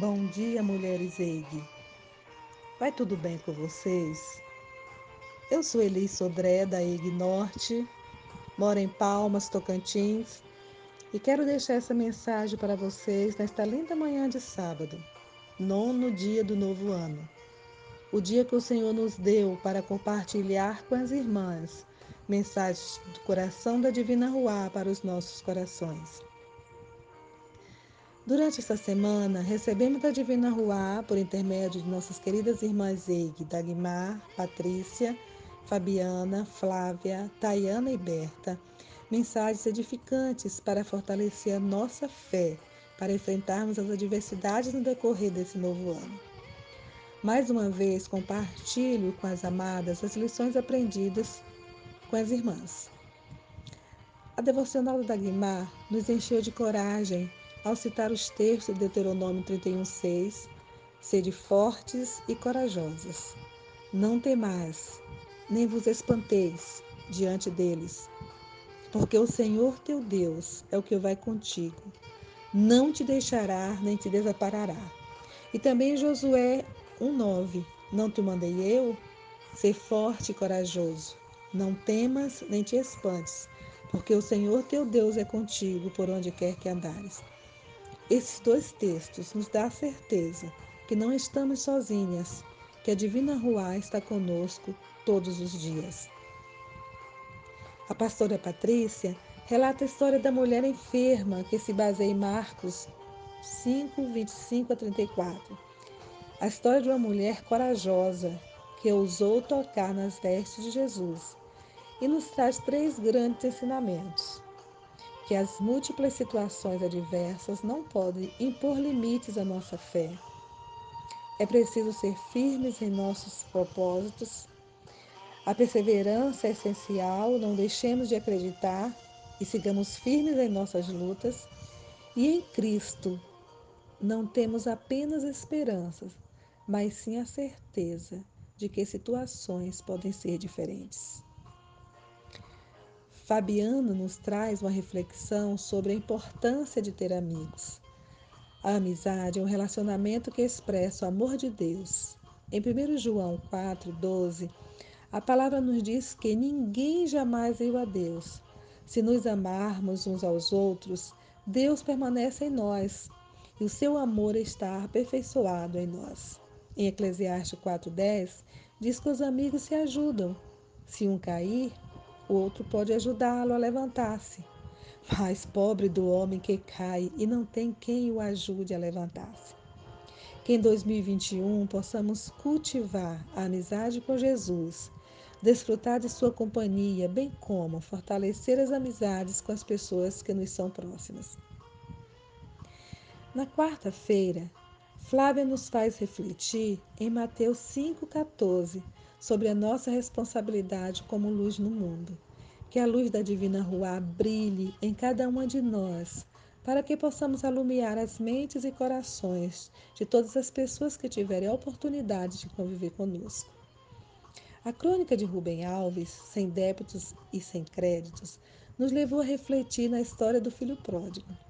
Bom dia, mulheres EIG. Vai tudo bem com vocês? Eu sou Elis Sodré, da EIG Norte, moro em Palmas, Tocantins, e quero deixar essa mensagem para vocês nesta linda manhã de sábado, nono dia do novo ano. O dia que o Senhor nos deu para compartilhar com as irmãs mensagens do coração da Divina Ruá para os nossos corações. Durante esta semana, recebemos da Divina Ruá, por intermédio de nossas queridas irmãs Eig, Dagmar, Patrícia, Fabiana, Flávia, Tayana e Berta, mensagens edificantes para fortalecer a nossa fé, para enfrentarmos as adversidades no decorrer desse novo ano. Mais uma vez, compartilho com as amadas as lições aprendidas com as irmãs. A devocional da Dagmar nos encheu de coragem ao citar os textos de Deuteronômio 31,6, sede fortes e corajosas. Não temais, nem vos espanteis diante deles, porque o Senhor teu Deus é o que vai contigo. Não te deixará, nem te desamparará. E também Josué 1,9: Não te mandei eu? Ser forte e corajoso. Não temas, nem te espantes, porque o Senhor teu Deus é contigo por onde quer que andares. Esses dois textos nos dão a certeza que não estamos sozinhas, que a Divina Ruá está conosco todos os dias. A pastora Patrícia relata a história da mulher enferma que se baseia em Marcos 5, 25 a 34. A história de uma mulher corajosa que ousou tocar nas vestes de Jesus e nos traz três grandes ensinamentos que as múltiplas situações adversas não podem impor limites à nossa fé. É preciso ser firmes em nossos propósitos. A perseverança é essencial, não deixemos de acreditar e sigamos firmes em nossas lutas. E em Cristo não temos apenas esperanças, mas sim a certeza de que situações podem ser diferentes. Fabiano nos traz uma reflexão sobre a importância de ter amigos. A amizade é um relacionamento que expressa o amor de Deus. Em 1 João 4,12, a palavra nos diz que ninguém jamais viu a Deus. Se nos amarmos uns aos outros, Deus permanece em nós e o seu amor está aperfeiçoado em nós. Em Eclesiastes 4,10, diz que os amigos se ajudam. Se um cair, o outro pode ajudá-lo a levantar-se. Mas pobre do homem que cai e não tem quem o ajude a levantar-se. Que em 2021 possamos cultivar a amizade com Jesus, desfrutar de sua companhia, bem como fortalecer as amizades com as pessoas que nos são próximas. Na quarta-feira, Flávia nos faz refletir em Mateus 5,14 sobre a nossa responsabilidade como luz no mundo. Que a luz da Divina Rua brilhe em cada uma de nós, para que possamos alumiar as mentes e corações de todas as pessoas que tiverem a oportunidade de conviver conosco. A crônica de Rubem Alves, Sem Débitos e Sem Créditos, nos levou a refletir na história do filho pródigo.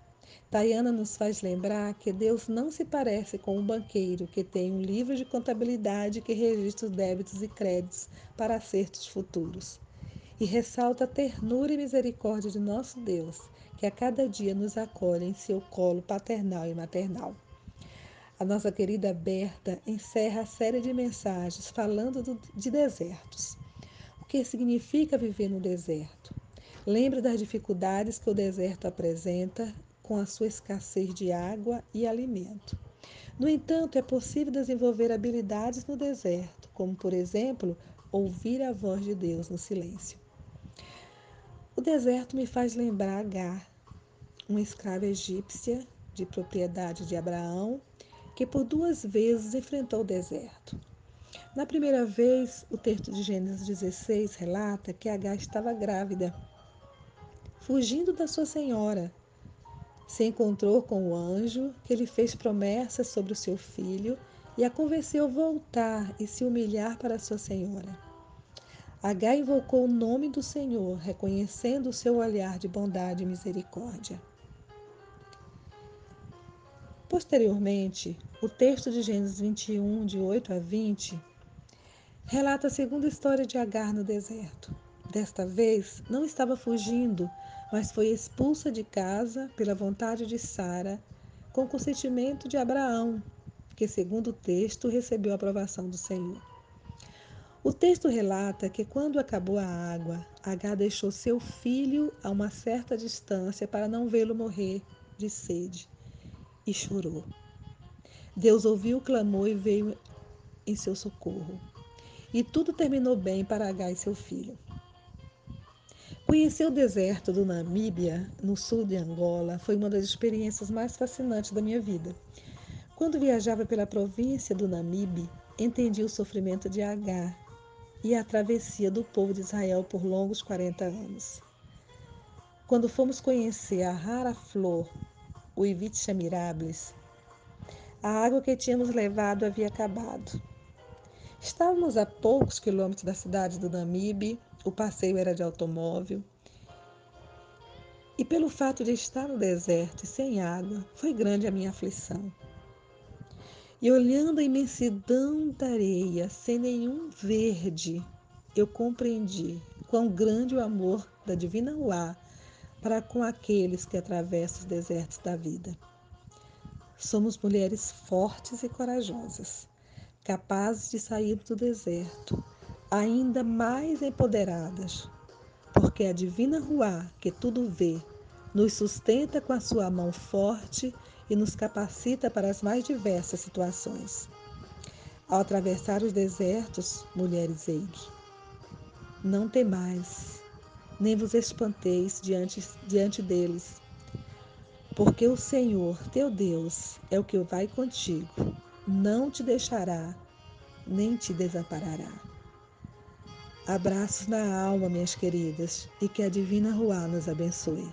Tayana nos faz lembrar que Deus não se parece com um banqueiro que tem um livro de contabilidade que registra os débitos e créditos para acertos futuros. E ressalta a ternura e misericórdia de nosso Deus, que a cada dia nos acolhe em seu colo paternal e maternal. A nossa querida Berta encerra a série de mensagens falando do, de desertos. O que significa viver no deserto? Lembra das dificuldades que o deserto apresenta com a sua escassez de água e alimento. No entanto, é possível desenvolver habilidades no deserto, como, por exemplo, ouvir a voz de Deus no silêncio. O deserto me faz lembrar Agar, uma escrava egípcia de propriedade de Abraão, que por duas vezes enfrentou o deserto. Na primeira vez, o texto de Gênesis 16 relata que Agar estava grávida, fugindo da sua senhora, se encontrou com o anjo que lhe fez promessas sobre o seu filho e a convenceu a voltar e se humilhar para sua senhora. Agar invocou o nome do Senhor, reconhecendo o seu olhar de bondade e misericórdia. Posteriormente, o texto de Gênesis 21, de 8 a 20, relata a segunda história de Agar no deserto. Desta vez, não estava fugindo, mas foi expulsa de casa pela vontade de Sara, com consentimento de Abraão, que, segundo o texto, recebeu a aprovação do Senhor. O texto relata que, quando acabou a água, Agar deixou seu filho a uma certa distância para não vê-lo morrer de sede e chorou. Deus ouviu o clamor e veio em seu socorro. E tudo terminou bem para Agar e seu filho. Conhecer o deserto do Namíbia, no sul de Angola, foi uma das experiências mais fascinantes da minha vida. Quando viajava pela província do Namibe, entendi o sofrimento de Agar e a travessia do povo de Israel por longos 40 anos. Quando fomos conhecer a rara flor, o Ivitcha mirabilis, a água que tínhamos levado havia acabado. Estávamos a poucos quilômetros da cidade do Namibe o passeio era de automóvel. E pelo fato de estar no deserto e sem água, foi grande a minha aflição. E olhando a imensidão da areia, sem nenhum verde, eu compreendi quão grande o amor da Divina Uá para com aqueles que atravessam os desertos da vida. Somos mulheres fortes e corajosas, capazes de sair do deserto, ainda mais empoderadas, porque a divina Ruá, que tudo vê, nos sustenta com a sua mão forte e nos capacita para as mais diversas situações. Ao atravessar os desertos, mulheres eide, não temais, nem vos espanteis diante, diante deles, porque o Senhor, teu Deus, é o que vai contigo, não te deixará, nem te desamparará. Abraços na alma, minhas queridas, e que a Divina Ruá nos abençoe.